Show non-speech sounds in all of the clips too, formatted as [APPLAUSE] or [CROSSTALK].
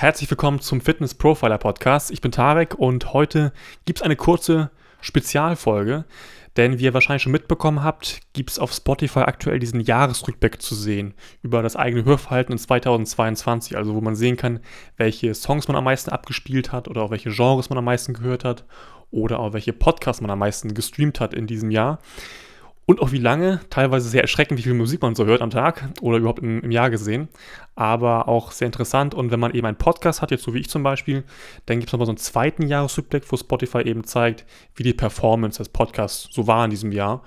Herzlich willkommen zum Fitness Profiler Podcast. Ich bin Tarek und heute gibt es eine kurze Spezialfolge, denn wie ihr wahrscheinlich schon mitbekommen habt, gibt es auf Spotify aktuell diesen Jahresrückblick zu sehen über das eigene Hörverhalten in 2022, also wo man sehen kann, welche Songs man am meisten abgespielt hat oder auch welche Genres man am meisten gehört hat oder auch welche Podcasts man am meisten gestreamt hat in diesem Jahr und auch wie lange. Teilweise sehr erschreckend, wie viel Musik man so hört am Tag oder überhaupt im, im, Jahr gesehen. Aber auch sehr interessant. Und wenn man eben einen Podcast hat, jetzt so wie ich zum Beispiel, dann gibt es nochmal so einen zweiten Jahresrückblick, wo Spotify eben zeigt, wie die Performance des Podcasts so war in diesem Jahr.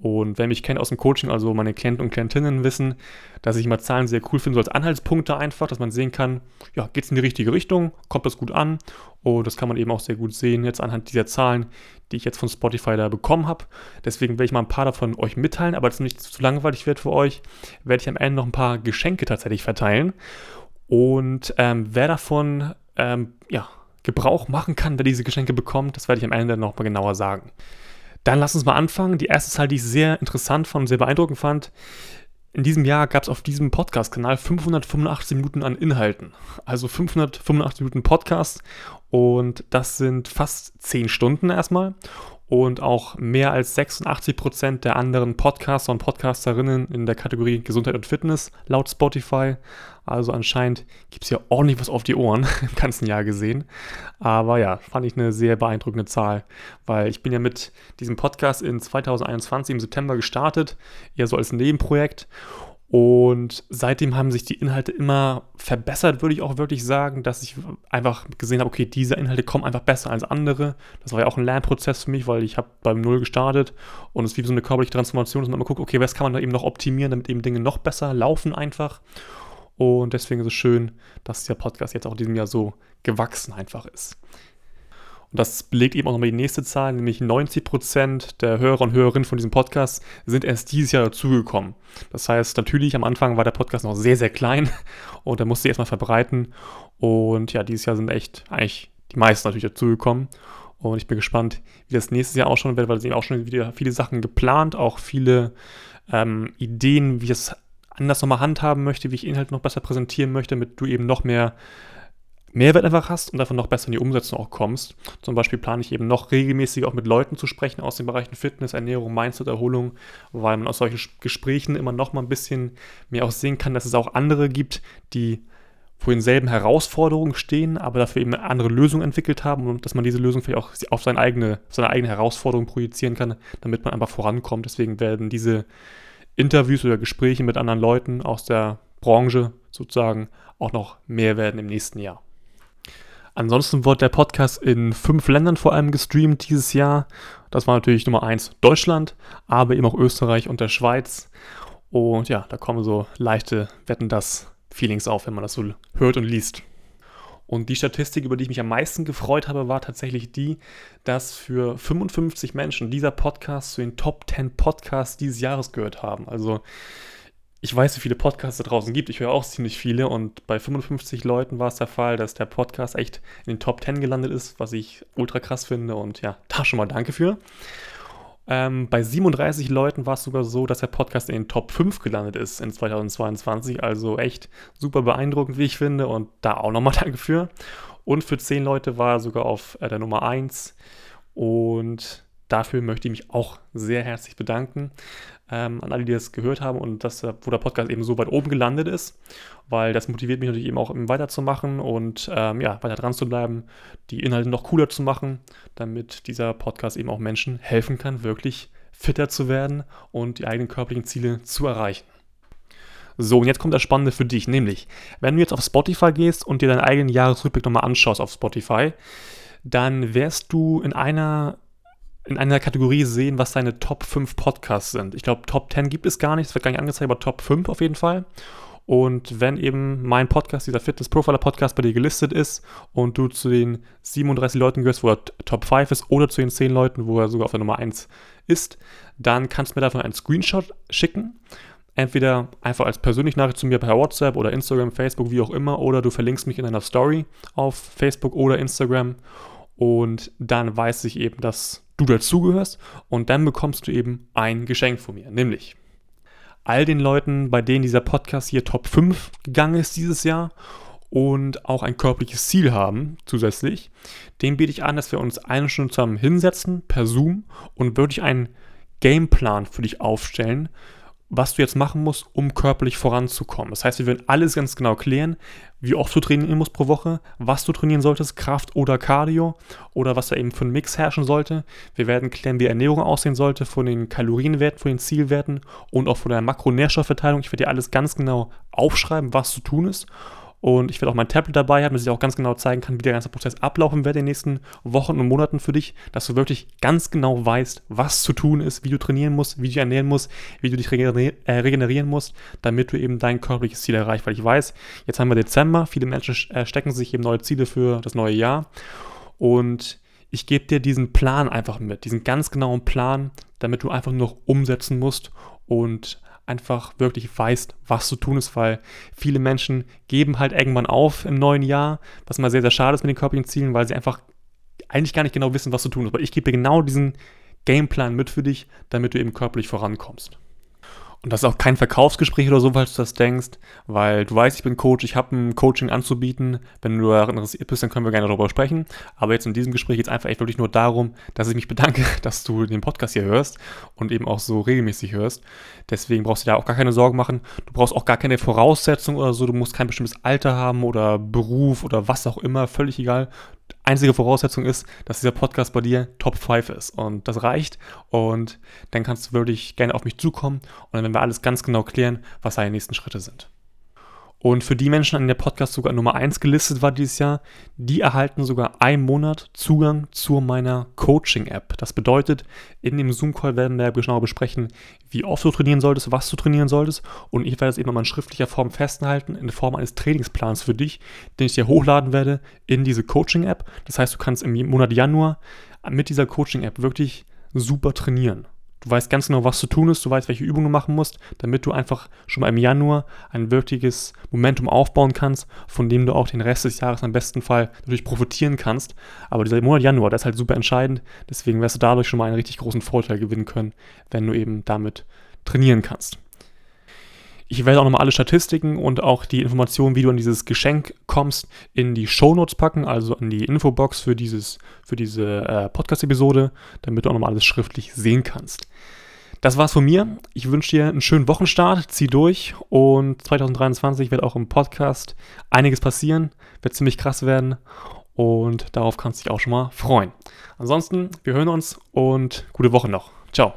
Und wer mich kennt aus dem Coaching, also meine Klienten und Klientinnen wissen, dass ich immer Zahlen sehr cool finde, so als Anhaltspunkte einfach, dass man sehen kann, ja, geht es in die richtige Richtung, kommt das gut an. Und das kann man eben auch sehr gut sehen jetzt anhand dieser Zahlen, die ich jetzt von Spotify da bekommen habe. Deswegen werde ich mal ein paar davon euch mitteilen, aber das nicht zu langweilig wird für euch, werde ich am Ende noch ein paar Geschenke tatsächlich verteilen. Und ähm, wer davon ähm, ja, Gebrauch machen kann, wer diese Geschenke bekommt, das werde ich am Ende noch mal genauer sagen. Dann lass uns mal anfangen. Die erste Zahl, die ich sehr interessant fand und sehr beeindruckend fand. In diesem Jahr gab es auf diesem Podcast-Kanal 585 Minuten an Inhalten. Also 585 Minuten Podcast und das sind fast 10 Stunden erstmal und auch mehr als 86 Prozent der anderen Podcaster und Podcasterinnen in der Kategorie Gesundheit und Fitness laut Spotify. Also anscheinend gibt es ja ordentlich was auf die Ohren [LAUGHS] im ganzen Jahr gesehen. Aber ja, fand ich eine sehr beeindruckende Zahl, weil ich bin ja mit diesem Podcast in 2021 im September gestartet, eher so als Nebenprojekt und seitdem haben sich die Inhalte immer verbessert, würde ich auch wirklich sagen, dass ich einfach gesehen habe, okay, diese Inhalte kommen einfach besser als andere. Das war ja auch ein Lernprozess für mich, weil ich habe beim Null gestartet und es ist wie so eine körperliche Transformation, dass man immer guckt, okay, was kann man da eben noch optimieren, damit eben Dinge noch besser laufen einfach. Und deswegen ist es schön, dass der Podcast jetzt auch in diesem Jahr so gewachsen einfach ist. Und das belegt eben auch nochmal die nächste Zahl, nämlich 90% der Hörer und Hörerinnen von diesem Podcast sind erst dieses Jahr dazugekommen. Das heißt, natürlich am Anfang war der Podcast noch sehr, sehr klein [LAUGHS] und er musste erstmal verbreiten. Und ja, dieses Jahr sind echt eigentlich die meisten natürlich dazugekommen. Und ich bin gespannt, wie das nächstes Jahr ausschauen wird, weil es eben auch schon wieder viele Sachen geplant, auch viele ähm, Ideen, wie ich es anders nochmal handhaben möchte, wie ich Inhalte noch besser präsentieren möchte, damit du eben noch mehr Mehrwert einfach hast und davon noch besser in die Umsetzung auch kommst. Zum Beispiel plane ich eben noch regelmäßig auch mit Leuten zu sprechen aus den Bereichen Fitness, Ernährung, Mindset, Erholung, weil man aus solchen Gesprächen immer noch mal ein bisschen mehr auch sehen kann, dass es auch andere gibt, die vor denselben Herausforderungen stehen, aber dafür eben eine andere Lösung entwickelt haben und dass man diese Lösung vielleicht auch auf seine eigene, seine eigene Herausforderung projizieren kann, damit man einfach vorankommt. Deswegen werden diese Interviews oder Gespräche mit anderen Leuten aus der Branche sozusagen auch noch mehr werden im nächsten Jahr. Ansonsten wurde der Podcast in fünf Ländern vor allem gestreamt dieses Jahr. Das war natürlich Nummer eins Deutschland, aber eben auch Österreich und der Schweiz. Und ja, da kommen so leichte Wetten das Feelings auf, wenn man das so hört und liest. Und die Statistik, über die ich mich am meisten gefreut habe, war tatsächlich die, dass für 55 Menschen dieser Podcast zu den Top 10 Podcasts dieses Jahres gehört haben. Also ich weiß, wie viele Podcasts da draußen gibt. Ich höre auch ziemlich viele und bei 55 Leuten war es der Fall, dass der Podcast echt in den Top 10 gelandet ist, was ich ultra krass finde und ja, da schon mal danke für. Ähm, bei 37 Leuten war es sogar so, dass der Podcast in den Top 5 gelandet ist in 2022. Also echt super beeindruckend, wie ich finde. Und da auch nochmal [LAUGHS] Danke für. Und für 10 Leute war er sogar auf äh, der Nummer 1. Und dafür möchte ich mich auch sehr herzlich bedanken ähm, an alle, die das gehört haben und das, äh, wo der Podcast eben so weit oben gelandet ist, weil das motiviert mich natürlich eben auch weiterzumachen und ähm, ja, weiter dran zu bleiben, die Inhalte noch cooler zu machen, damit dieser Podcast eben auch Menschen helfen kann, wirklich fitter zu werden und die eigenen körperlichen Ziele zu erreichen. So, und jetzt kommt das Spannende für dich, nämlich, wenn du jetzt auf Spotify gehst und dir deinen eigenen Jahresrückblick nochmal anschaust auf Spotify, dann wärst du in einer in einer Kategorie sehen, was deine Top 5 Podcasts sind. Ich glaube, Top 10 gibt es gar nicht, es wird gar nicht angezeigt, aber Top 5 auf jeden Fall. Und wenn eben mein Podcast, dieser Fitness Profiler Podcast bei dir gelistet ist und du zu den 37 Leuten gehörst, wo er Top 5 ist, oder zu den 10 Leuten, wo er sogar auf der Nummer 1 ist, dann kannst du mir davon einen Screenshot schicken. Entweder einfach als persönliche Nachricht zu mir per WhatsApp oder Instagram, Facebook, wie auch immer, oder du verlinkst mich in einer Story auf Facebook oder Instagram und dann weiß ich eben, dass du dazugehörst und dann bekommst du eben ein Geschenk von mir, nämlich all den Leuten, bei denen dieser Podcast hier Top 5 gegangen ist dieses Jahr und auch ein körperliches Ziel haben zusätzlich, dem biete ich an, dass wir uns eine Stunde zusammen hinsetzen per Zoom und wirklich einen Gameplan für dich aufstellen, was du jetzt machen musst, um körperlich voranzukommen. Das heißt, wir werden alles ganz genau klären, wie oft du trainieren musst pro Woche, was du trainieren solltest, Kraft oder Cardio oder was da eben für einen Mix herrschen sollte. Wir werden klären, wie Ernährung aussehen sollte, von den Kalorienwerten, von den Zielwerten und auch von der Makronährstoffverteilung. Ich werde dir alles ganz genau aufschreiben, was zu tun ist. Und ich werde auch mein Tablet dabei haben, dass ich auch ganz genau zeigen kann, wie der ganze Prozess ablaufen wird in den nächsten Wochen und Monaten für dich, dass du wirklich ganz genau weißt, was zu tun ist, wie du trainieren musst, wie du dich ernähren musst, wie du dich regenerieren, äh, regenerieren musst, damit du eben dein körperliches Ziel erreichst. Weil ich weiß, jetzt haben wir Dezember, viele Menschen äh, stecken sich eben neue Ziele für das neue Jahr. Und ich gebe dir diesen Plan einfach mit, diesen ganz genauen Plan, damit du einfach nur noch umsetzen musst und einfach wirklich weißt, was zu tun ist, weil viele Menschen geben halt irgendwann auf im neuen Jahr, was mal sehr, sehr schade ist mit den körperlichen Zielen, weil sie einfach eigentlich gar nicht genau wissen, was zu tun ist. Aber ich gebe dir genau diesen Gameplan mit für dich, damit du eben körperlich vorankommst. Und das ist auch kein Verkaufsgespräch oder so, falls du das denkst, weil du weißt, ich bin Coach, ich habe ein Coaching anzubieten. Wenn du daran interessiert bist, dann können wir gerne darüber sprechen. Aber jetzt in diesem Gespräch geht es einfach echt wirklich nur darum, dass ich mich bedanke, [LAUGHS] dass du den Podcast hier hörst und eben auch so regelmäßig hörst. Deswegen brauchst du da auch gar keine Sorgen machen. Du brauchst auch gar keine Voraussetzungen oder so. Du musst kein bestimmtes Alter haben oder Beruf oder was auch immer, völlig egal einzige Voraussetzung ist, dass dieser Podcast bei dir Top 5 ist. Und das reicht. Und dann kannst du wirklich gerne auf mich zukommen. Und dann werden wir alles ganz genau klären, was deine nächsten Schritte sind. Und für die Menschen, an der Podcast sogar Nummer 1 gelistet war dieses Jahr, die erhalten sogar einen Monat Zugang zu meiner Coaching-App. Das bedeutet, in dem Zoom-Call werden wir genau besprechen, wie oft du trainieren solltest, was du trainieren solltest. Und ich werde das eben nochmal in schriftlicher Form festhalten, in Form eines Trainingsplans für dich, den ich dir hochladen werde in diese Coaching-App. Das heißt, du kannst im Monat Januar mit dieser Coaching-App wirklich super trainieren. Du weißt ganz genau, was zu tun ist, du weißt, welche Übungen du machen musst, damit du einfach schon mal im Januar ein wirkliches Momentum aufbauen kannst, von dem du auch den Rest des Jahres am besten Fall natürlich profitieren kannst. Aber dieser Monat Januar, der ist halt super entscheidend, deswegen wirst du dadurch schon mal einen richtig großen Vorteil gewinnen können, wenn du eben damit trainieren kannst. Ich werde auch nochmal alle Statistiken und auch die Informationen, wie du an dieses Geschenk kommst, in die Shownotes packen, also in die Infobox für, dieses, für diese äh, Podcast-Episode, damit du auch nochmal alles schriftlich sehen kannst. Das war's von mir. Ich wünsche dir einen schönen Wochenstart, zieh durch und 2023 wird auch im Podcast einiges passieren, wird ziemlich krass werden und darauf kannst du dich auch schon mal freuen. Ansonsten, wir hören uns und gute Woche noch. Ciao.